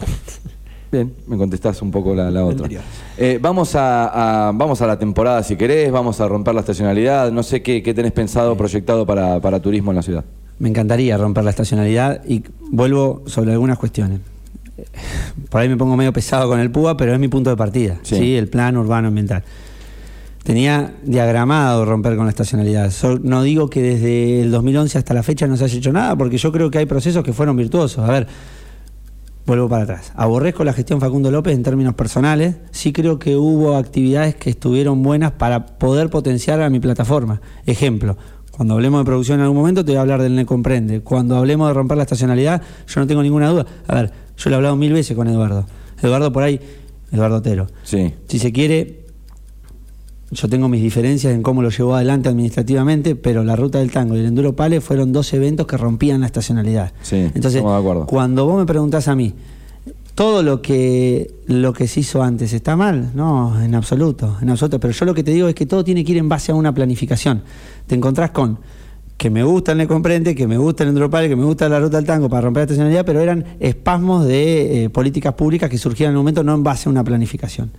[SPEAKER 3] Bien, me contestás un poco la, la otra. Eh, vamos, a, a- vamos a la temporada si querés, vamos a romper la estacionalidad. No sé qué, qué tenés pensado, proyectado para, para turismo en la ciudad.
[SPEAKER 4] Me encantaría romper la estacionalidad y vuelvo sobre algunas cuestiones. Por ahí me pongo medio pesado con el PUA, pero es mi punto de partida,
[SPEAKER 3] Sí.
[SPEAKER 4] ¿sí? el plan urbano ambiental. Tenía diagramado romper con la estacionalidad. So- no digo que desde el 2011 hasta la fecha no se haya hecho nada, porque yo creo que hay procesos que fueron virtuosos. A ver, vuelvo para atrás. Aborrezco la gestión Facundo López en términos personales. Sí creo que hubo actividades que estuvieron buenas para poder potenciar a mi plataforma. Ejemplo, cuando hablemos de producción en algún momento te voy a hablar del Necomprende. Cuando hablemos de romper la estacionalidad, yo no tengo ninguna duda. A ver, yo le he hablado mil veces con Eduardo. Eduardo por ahí, Eduardo Otero.
[SPEAKER 3] Sí.
[SPEAKER 4] Si se quiere, yo tengo mis diferencias en cómo lo llevó adelante administrativamente, pero la ruta del tango y el enduro pale fueron dos eventos que rompían la estacionalidad.
[SPEAKER 3] Sí,
[SPEAKER 4] Entonces,
[SPEAKER 3] estamos de acuerdo.
[SPEAKER 4] cuando vos me preguntás a mí, ¿todo lo que, lo que se hizo antes está mal? No, en absoluto, en absoluto. Pero yo lo que te digo es que todo tiene que ir en base a una planificación. Te encontrás con que me gusta el Necomprende, que me gusta el Enduro Pale, que me gusta la ruta del tango para romper la estacionalidad, pero eran espasmos de eh, políticas públicas que surgían en el momento no en base a una planificación.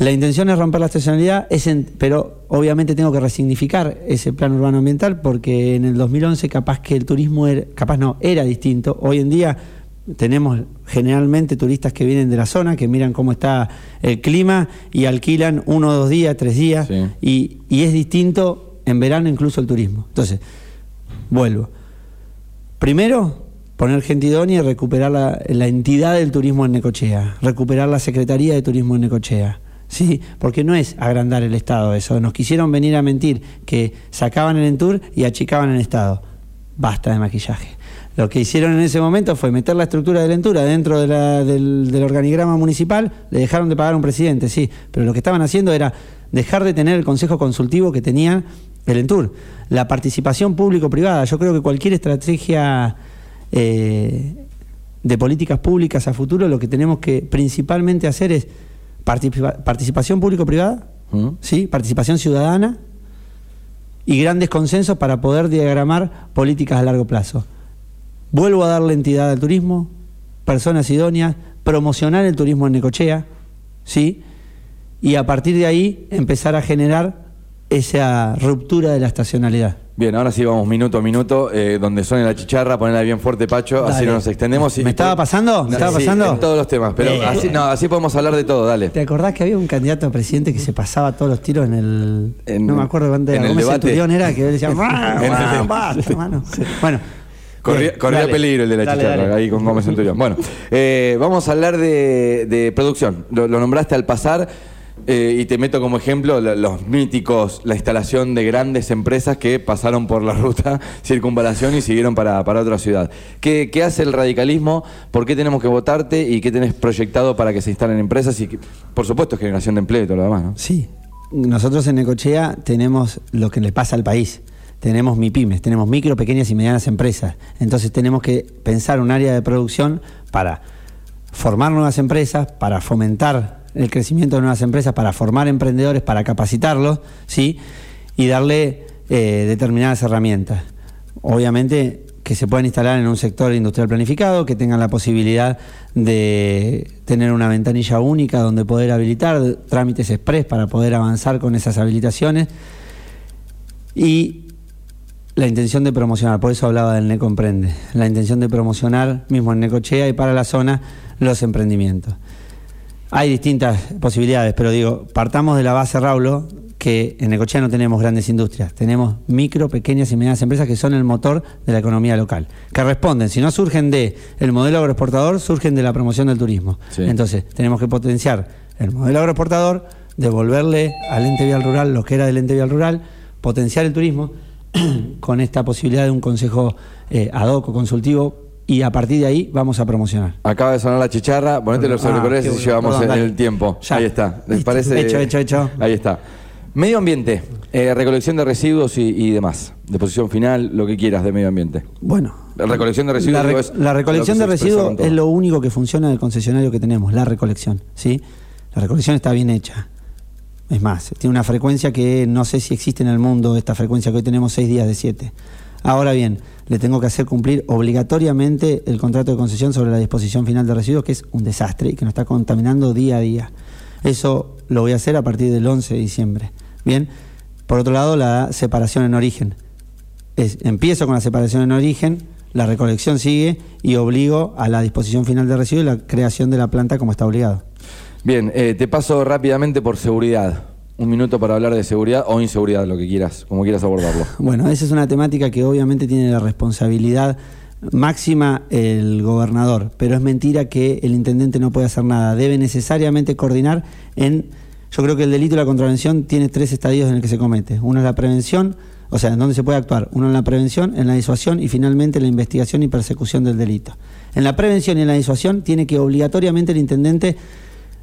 [SPEAKER 4] La intención es romper la estacionalidad, es en- pero obviamente tengo que resignificar ese plan urbano ambiental porque en el 2011 capaz que el turismo era, capaz no, era distinto. Hoy en día tenemos generalmente turistas que vienen de la zona, que miran cómo está el clima y alquilan uno, dos días, tres días
[SPEAKER 3] Sí.
[SPEAKER 4] y, y es distinto en verano incluso el turismo. Entonces, vuelvo. Primero, poner gente idónea y recuperar la, la entidad del turismo en Necochea, recuperar la Secretaría de Turismo en Necochea. Sí, porque no es agrandar el Estado eso. Nos quisieron venir a mentir que sacaban el Entur y achicaban el Estado. Basta de maquillaje. Lo que hicieron en ese momento fue meter la estructura del Entura dentro de del, organigrama municipal, le dejaron de pagar a un presidente, sí, pero lo que estaban haciendo era dejar de tener el consejo consultivo que tenía el Entur. La participación público-privada, yo creo que cualquier estrategia eh, de políticas públicas a futuro, lo que tenemos que principalmente hacer es participa- participación público-privada,
[SPEAKER 3] ¿Mm?
[SPEAKER 4] ¿sí? participación ciudadana y grandes consensos para poder diagramar políticas a largo plazo. Vuelvo a darle entidad al turismo, personas idóneas, promocionar el turismo en Necochea, ¿sí? y a partir de ahí empezar a generar esa ruptura de la estacionalidad.
[SPEAKER 3] Bien, ahora sí vamos minuto a minuto, eh, donde suene la chicharra, ponerla bien fuerte, Pacho, así no nos extendemos. y-
[SPEAKER 4] ¿Me estaba pasando? ¿Me estaba
[SPEAKER 3] sí,
[SPEAKER 4] pasando?
[SPEAKER 3] en todos los temas, pero
[SPEAKER 4] Eh.
[SPEAKER 3] así, no, así podemos hablar de todo, dale.
[SPEAKER 4] ¿Te acordás que había un candidato a presidente que se pasaba todos los tiros en el.
[SPEAKER 3] En-
[SPEAKER 4] no me acuerdo cuándo era. ¿Cómo. Turión era? Que él decía. "Bah,
[SPEAKER 3] En el
[SPEAKER 4] bah,
[SPEAKER 3] debate.
[SPEAKER 4] basta, mano". Bueno.
[SPEAKER 3] Corría,
[SPEAKER 4] bien,
[SPEAKER 3] corría
[SPEAKER 4] dale.
[SPEAKER 3] peligro el de la
[SPEAKER 4] Dale,
[SPEAKER 3] chicharra,
[SPEAKER 4] dale.
[SPEAKER 3] ahí con Gómez Centurión. Bueno, eh, vamos a hablar de, de producción. Lo, lo nombraste al pasar eh, y te meto como ejemplo lo- los míticos, la instalación de grandes empresas que pasaron por la ruta circunvalación y siguieron para, para otra ciudad. ¿Qué, qué hace el radicalismo? ¿Por qué tenemos que votarte? ¿Y qué tenés proyectado para que se instalen empresas? Y por supuesto, generación de empleo y todo lo demás, ¿no?
[SPEAKER 4] Sí. Nosotros en Necochea tenemos lo que le pasa al país. Tenemos MIPIMES, tenemos micro, pequeñas y medianas empresas. Entonces tenemos que pensar un área de producción para formar nuevas empresas, para fomentar el crecimiento de nuevas empresas, para formar emprendedores, para capacitarlos, ¿sí? Y darle eh, determinadas herramientas. Obviamente que se puedan instalar en un sector industrial planificado, que tengan la posibilidad de tener una ventanilla única donde poder habilitar trámites express para poder avanzar con esas habilitaciones y la intención de promocionar, por eso hablaba del Necomprende, la intención de promocionar mismo en Necochea y para la zona los emprendimientos. Hay distintas posibilidades, pero digo, partamos de la base Raulo, que en Necochea no tenemos grandes industrias, tenemos micro, pequeñas y medianas empresas que son el motor de la economía local, que responden, si no surgen de el modelo agroexportador, surgen de la promoción del turismo.
[SPEAKER 3] Sí.
[SPEAKER 4] Entonces, tenemos que potenciar el modelo agroexportador, devolverle al ente vial rural lo que era del ente vial rural, potenciar el turismo con esta posibilidad de un consejo eh, ad hoc o consultivo y a partir de ahí vamos a promocionar.
[SPEAKER 3] Acaba de sonar la chicharra, ponete los
[SPEAKER 4] Ah,
[SPEAKER 3] auriculares
[SPEAKER 4] qué
[SPEAKER 3] y llevamos
[SPEAKER 4] Perdón,
[SPEAKER 3] el, tiempo.
[SPEAKER 4] Ya.
[SPEAKER 3] Ahí está. ¿Les parece?
[SPEAKER 4] Hecho, hecho, hecho.
[SPEAKER 3] Ahí está. Medio ambiente, eh, recolección de residuos y, y demás. Deposición final, lo que quieras de medio ambiente.
[SPEAKER 4] Bueno.
[SPEAKER 3] La recolección de residuos
[SPEAKER 4] La,
[SPEAKER 3] es
[SPEAKER 4] la recolección
[SPEAKER 3] lo
[SPEAKER 4] de residuos es lo único que funciona en el concesionario que tenemos, la recolección. ¿sí? La recolección está bien hecha. Es más, tiene una frecuencia que no sé si existe en el mundo, esta frecuencia que hoy tenemos seis días de siete. Ahora bien, le tengo que hacer cumplir obligatoriamente el contrato de concesión sobre la disposición final de residuos, que es un desastre y que nos está contaminando día a día. Eso lo voy a hacer a partir del 11 de diciembre. Bien, por otro lado, la separación en origen. Empiezo con la separación en origen, la recolección sigue y obligo a la disposición final de residuos y la creación de la planta como está obligado.
[SPEAKER 3] Bien, eh, te paso rápidamente por seguridad. Un minuto para hablar de seguridad o inseguridad, lo que quieras, como quieras abordarlo.
[SPEAKER 4] Bueno, esa es una temática que obviamente tiene la responsabilidad máxima el gobernador, pero es mentira que el intendente no puede hacer nada. Debe necesariamente coordinar en... Yo creo que el delito de la contravención tiene tres estadios en el que se comete. Uno es la prevención, o sea, en donde se puede actuar. Uno en la prevención, en la disuasión y finalmente la investigación y persecución del delito. En la prevención y en la disuasión tiene que obligatoriamente el intendente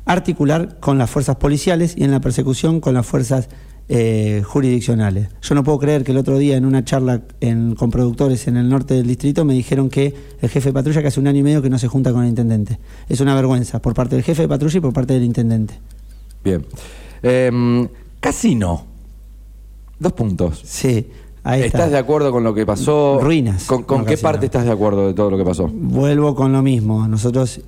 [SPEAKER 4] articular con las fuerzas policiales y en la persecución con las fuerzas eh, jurisdiccionales. Yo no puedo creer que el otro día en una charla en- con productores en el norte del distrito me dijeron que el jefe de patrulla que hace un año y medio que no se junta con el intendente. Es una vergüenza por parte del jefe de patrulla y por parte del intendente.
[SPEAKER 3] Bien. Em, casino. Dos puntos.
[SPEAKER 4] Sí, ahí está.
[SPEAKER 3] ¿Estás de acuerdo con lo que pasó?
[SPEAKER 4] Ruinas.
[SPEAKER 3] ¿Con, qué parte estás de acuerdo de todo lo que pasó?
[SPEAKER 4] Vuelvo con lo mismo. Nosotros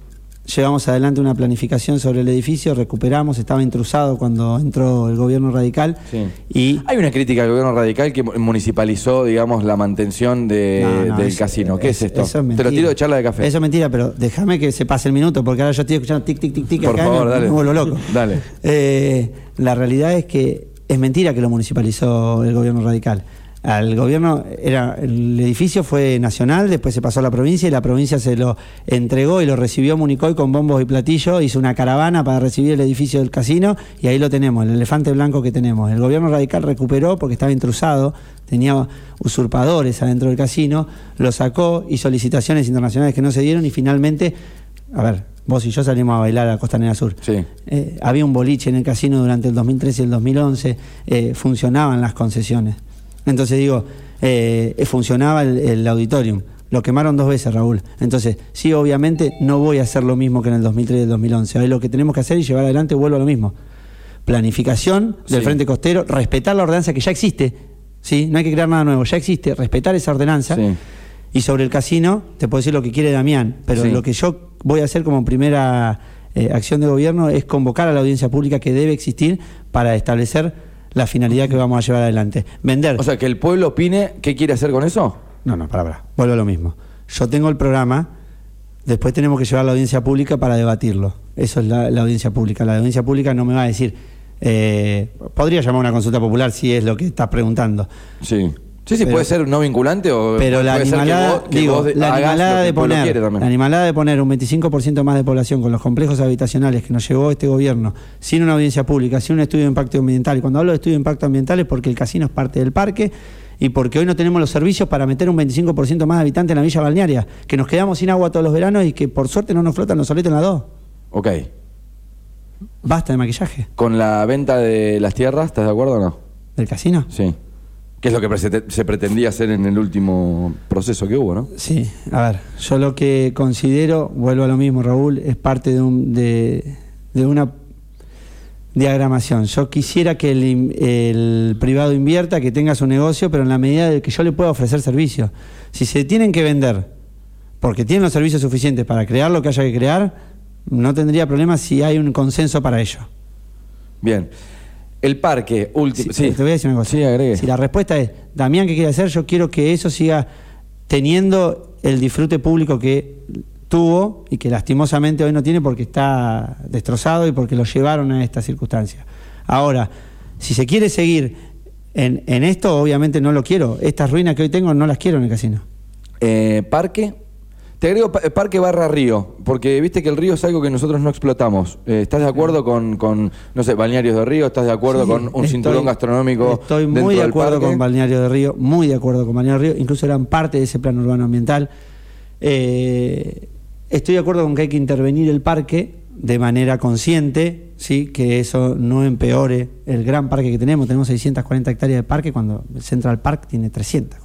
[SPEAKER 4] llevamos adelante una planificación sobre el edificio, recuperamos, estaba intrusado cuando entró el gobierno radical
[SPEAKER 3] Sí.
[SPEAKER 4] y
[SPEAKER 3] Hay una crítica al gobierno radical que mu- municipalizó, digamos, la mantención de-
[SPEAKER 4] No, no,
[SPEAKER 3] del
[SPEAKER 4] eso-
[SPEAKER 3] casino. ¿Qué es, esto?
[SPEAKER 4] eso
[SPEAKER 3] Te lo tiro de charla de café.
[SPEAKER 4] Eso es mentira, pero déjame que se pase el minuto, porque ahora yo estoy escuchando tic, tic, tic, tic.
[SPEAKER 3] Por
[SPEAKER 4] acá y
[SPEAKER 3] favor,
[SPEAKER 4] me-
[SPEAKER 3] dale.
[SPEAKER 4] Me vuelvo loco.
[SPEAKER 3] Dale.
[SPEAKER 4] Eh, la realidad es que es mentira que lo municipalizó el gobierno radical. Al gobierno, era, el edificio fue nacional, después se pasó a la provincia y la provincia se lo entregó y lo recibió Municoy con bombos y platillos, hizo una caravana para recibir el edificio del casino y ahí lo tenemos, el elefante blanco que tenemos. El gobierno radical recuperó porque estaba intrusado, tenía usurpadores adentro del casino, lo sacó, hizo licitaciones internacionales que no se dieron y finalmente, a ver, vos y yo salimos a bailar a Costanera Sur.
[SPEAKER 3] Sí.
[SPEAKER 4] Eh, había un boliche en el casino durante el 2013 y el 2011, eh, funcionaban las concesiones. Entonces digo, eh, funcionaba el, el auditorium. Lo quemaron dos veces, Raúl. Entonces, sí, obviamente no voy a hacer lo mismo que en el 2003 y el 2011. Hoy lo que tenemos que hacer y llevar adelante, vuelvo a lo mismo. Planificación del
[SPEAKER 3] Sí.
[SPEAKER 4] Frente Costero, respetar la ordenanza que ya existe. ¿sí? No hay que crear nada nuevo, ya existe, respetar esa ordenanza.
[SPEAKER 3] Sí.
[SPEAKER 4] Y sobre el casino, te puedo decir lo que quiere Damián, pero
[SPEAKER 3] Sí.
[SPEAKER 4] lo que yo voy a hacer como primera eh, acción de gobierno es convocar a la audiencia pública que debe existir para establecer la finalidad que vamos a llevar adelante. Vender.
[SPEAKER 3] O sea, que el pueblo opine qué quiere hacer con eso.
[SPEAKER 4] no, no, para, para. Vuelvo a lo mismo. Yo tengo el programa, después tenemos que llevar a la audiencia pública para debatirlo. Eso es la, la audiencia pública. La audiencia pública no me va a decir. eh, podría llamar una consulta popular si es lo que estás preguntando.
[SPEAKER 3] Sí. Sí, sí,
[SPEAKER 4] Pero-
[SPEAKER 3] puede ser no vinculante o
[SPEAKER 4] Pero la animalada,
[SPEAKER 3] vos-
[SPEAKER 4] digo, la animalada de poner, la animalada de poner un 25% más de población con los complejos habitacionales que nos llevó este gobierno, sin una audiencia pública, sin un estudio de impacto ambiental. Y cuando hablo de estudio de impacto ambiental es porque el casino es parte del parque y porque hoy no tenemos los servicios para meter un 25% más de habitantes en la villa balnearia, que nos quedamos sin agua todos los veranos y que por suerte no nos flotan los soletes en la 2.
[SPEAKER 3] Ok.
[SPEAKER 4] Basta de maquillaje.
[SPEAKER 3] ¿Con la venta de las tierras, estás de acuerdo o no?
[SPEAKER 4] ¿Del casino?
[SPEAKER 3] Sí. ¿Qué es lo que se pretendía hacer en el último proceso que hubo, no?
[SPEAKER 4] Sí, a ver, yo lo que considero, vuelvo a lo mismo, Raúl, es parte de, un, de, de una diagramación. Yo quisiera que el privado invierta, que tenga su negocio, pero en la medida de que yo le pueda ofrecer servicios. Si se tienen que vender porque tienen los servicios suficientes para crear lo que haya que crear, no tendría problema si hay un consenso para ello.
[SPEAKER 3] Bien. El parque, último.
[SPEAKER 4] Si-
[SPEAKER 3] Sí,
[SPEAKER 4] Te voy a decir una cosa.
[SPEAKER 3] Sí, agregue.
[SPEAKER 4] Si la respuesta es, Damián, ¿qué quiere hacer? Yo quiero que eso siga teniendo el disfrute público que tuvo y que lastimosamente hoy no tiene porque está destrozado y porque lo llevaron a esta circunstancia. Ahora, Si se quiere seguir en, en esto, obviamente no lo quiero. Estas ruinas que hoy tengo no las quiero en el casino.
[SPEAKER 3] Eh, parque. Te agrego pa- parque barra río, porque viste que el río es algo que nosotros no explotamos. Eh, ¿Estás de acuerdo con, con, no sé, balnearios de río? ¿Estás de acuerdo
[SPEAKER 4] Sí,
[SPEAKER 3] con un
[SPEAKER 4] estoy-
[SPEAKER 3] cinturón gastronómico?
[SPEAKER 4] Estoy muy de acuerdo con Balneario de Río, muy de acuerdo con Balneario de Río, incluso eran parte de ese plan urbano ambiental. Eh, estoy de acuerdo con que hay que intervenir el parque de manera consciente, ¿sí? que eso no empeore el gran parque que tenemos. Tenemos 640 hectáreas de parque cuando el Central Park tiene 300.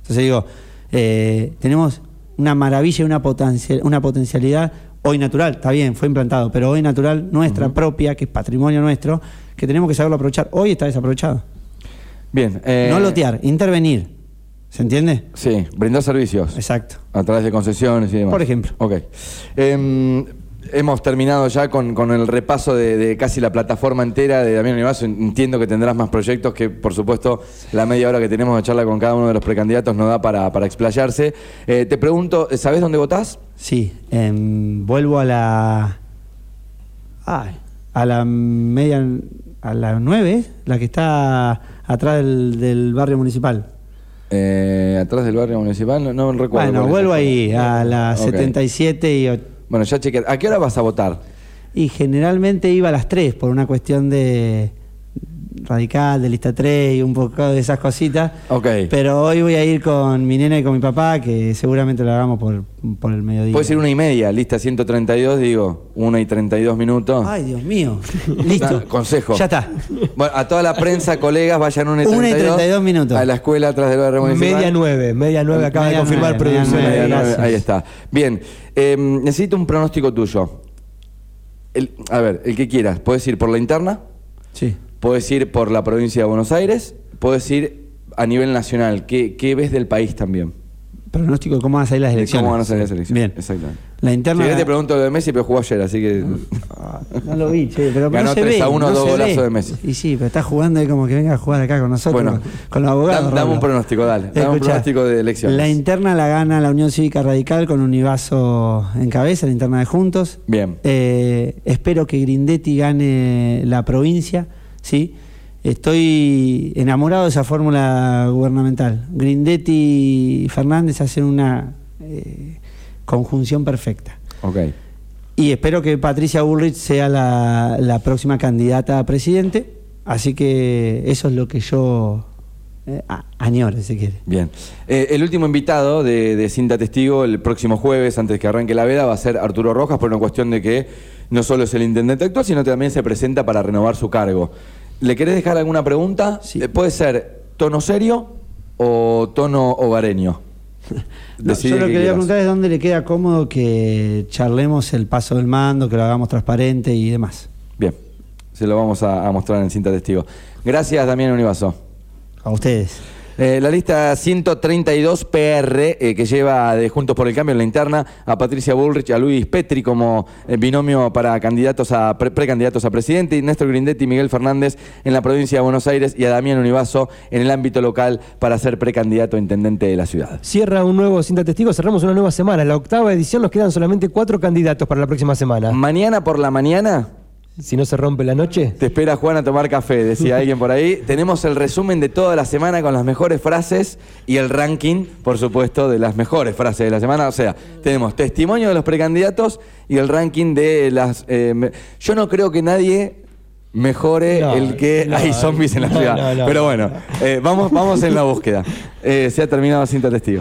[SPEAKER 4] Entonces digo, eh, tenemos una maravilla y una, potencia- una potencialidad hoy natural, está bien, fue implantado, pero hoy natural nuestra propia, que es patrimonio nuestro, que tenemos que saberlo aprovechar. Hoy está desaprovechado.
[SPEAKER 3] Bien. eh,
[SPEAKER 4] no lotear, intervenir. ¿Se entiende?
[SPEAKER 3] Sí, brindar servicios.
[SPEAKER 4] Exacto.
[SPEAKER 3] A través de concesiones y demás.
[SPEAKER 4] Por ejemplo.
[SPEAKER 3] Ok. Em, hemos terminado ya con, con el repaso de, de casi la plataforma entera de Damián Univaso. Entiendo que tendrás más proyectos que, por supuesto, la media hora que tenemos de charla con cada uno de los precandidatos nos da para, para explayarse. Eh, te pregunto, ¿sabés dónde votás?
[SPEAKER 4] Sí, em, vuelvo a la. Ay, a la media. a la 9, la que está atrás del, del barrio municipal.
[SPEAKER 3] Eh, atrás del barrio municipal, no, no recuerdo.
[SPEAKER 4] Bueno, vuelvo
[SPEAKER 3] el-
[SPEAKER 4] ahí, a la
[SPEAKER 3] Ok.
[SPEAKER 4] 77 y. och-
[SPEAKER 3] Bueno, ya chequeé. ¿A qué hora vas a votar?
[SPEAKER 4] Y generalmente iba a las 3 por una cuestión de radical, de lista 3 y un poco de esas cositas.
[SPEAKER 3] Ok.
[SPEAKER 4] Pero hoy voy a ir con mi nena y con mi papá, que seguramente lo hagamos por, por el mediodía.
[SPEAKER 3] Puede ser una y media, lista 132, digo, una y 32 minutos.
[SPEAKER 4] Ay, Dios mío. Listo.
[SPEAKER 3] Consejo.
[SPEAKER 4] Ya está.
[SPEAKER 3] Bueno, a toda la prensa, colegas, vayan una y
[SPEAKER 4] Una y
[SPEAKER 3] 32,
[SPEAKER 4] 32 minutos.
[SPEAKER 3] A la escuela atrás del barrio municipal.
[SPEAKER 2] Media nueve, media nueve acaba de confirmar
[SPEAKER 4] nueve, media
[SPEAKER 2] producción.
[SPEAKER 4] nueve,
[SPEAKER 3] Media nueve,
[SPEAKER 4] gracias.
[SPEAKER 3] ahí está. Bien, eh, necesito un pronóstico tuyo. El- a ver, el que quieras. Puedes ir por la interna,
[SPEAKER 4] Sí.
[SPEAKER 3] Puedes ir por la provincia de Buenos Aires, puedes ir a nivel nacional. ¿Qué, qué ves del país también?
[SPEAKER 4] Pronóstico de cómo van a salir las elecciones.
[SPEAKER 3] ¿Cómo van a ser las elecciones?
[SPEAKER 4] Bien.
[SPEAKER 3] Exactamente.
[SPEAKER 4] La interna.
[SPEAKER 3] Si querés te pregunto lo de Messi, pero jugó ayer, así que...
[SPEAKER 4] No lo vi, che, pero
[SPEAKER 3] Ganó
[SPEAKER 4] no se
[SPEAKER 3] 3
[SPEAKER 4] ve,
[SPEAKER 3] a 1,
[SPEAKER 4] no
[SPEAKER 3] dos golazos de Messi.
[SPEAKER 4] Y sí, pero está jugando ahí como que venga a jugar acá con nosotros,
[SPEAKER 3] Bueno,
[SPEAKER 4] con, los abogados.
[SPEAKER 3] dame- un pronóstico, dale. Dame un pronóstico de elecciones.
[SPEAKER 4] La interna la gana la Unión Cívica Radical con Univaso en cabeza, la interna de Juntos.
[SPEAKER 3] Bien.
[SPEAKER 4] Eh, espero que Grindetti gane la provincia, ¿sí? Estoy enamorado de esa fórmula gubernamental. Grindetti y Fernández hacen una eh, conjunción perfecta.
[SPEAKER 3] Ok.
[SPEAKER 4] Y espero que Patricia Bullrich sea la, la próxima candidata a presidente. Así que eso es lo que yo eh, añoro, si quiere.
[SPEAKER 3] Bien. Eh, el último invitado de, de Cinta Testigo el próximo jueves, antes que arranque la veda, va a ser Arturo Rojas, por una cuestión de que no solo es el intendente actual, sino que también se presenta para renovar su cargo. ¿Le querés dejar alguna pregunta?
[SPEAKER 4] Sí.
[SPEAKER 3] Eh, puede ser tono serio o tono hogareño.
[SPEAKER 4] No, yo lo
[SPEAKER 3] que
[SPEAKER 4] que quería
[SPEAKER 3] quieras.
[SPEAKER 4] preguntar es dónde le queda cómodo que charlemos el paso del mando, que lo hagamos transparente y demás.
[SPEAKER 3] Bien. Se lo vamos a, a mostrar en Cinta Testigo. Gracias, Damián Univaso.
[SPEAKER 4] A ustedes.
[SPEAKER 3] Eh, la lista 132 PR eh, que lleva de Juntos por el Cambio en la interna a Patricia Bullrich, a Luis Petri como eh, binomio para candidatos a pre- precandidatos a presidente, y Néstor Grindetti y Miguel Fernández en la provincia de Buenos Aires y a Damián Univaso en el ámbito local para ser precandidato a intendente de la ciudad.
[SPEAKER 2] Cierra un nuevo Cinta Testigo, cerramos una nueva semana. En la octava edición nos quedan solamente cuatro candidatos para la próxima semana.
[SPEAKER 3] Mañana por la mañana
[SPEAKER 2] Si no se rompe la noche.
[SPEAKER 3] te espera Juan a tomar café, decía alguien por ahí. Tenemos el resumen de toda la semana con las mejores frases y el ranking, por supuesto, de las mejores frases de la semana. O sea, tenemos testimonio de los precandidatos y el ranking de las... eh, yo no creo que nadie mejore
[SPEAKER 2] No,
[SPEAKER 3] el que
[SPEAKER 2] no,
[SPEAKER 3] hay zombies en la
[SPEAKER 2] no,
[SPEAKER 3] ciudad. Pero bueno, eh, vamos, vamos en la búsqueda. Eh, se ha terminado Cinta Testigo.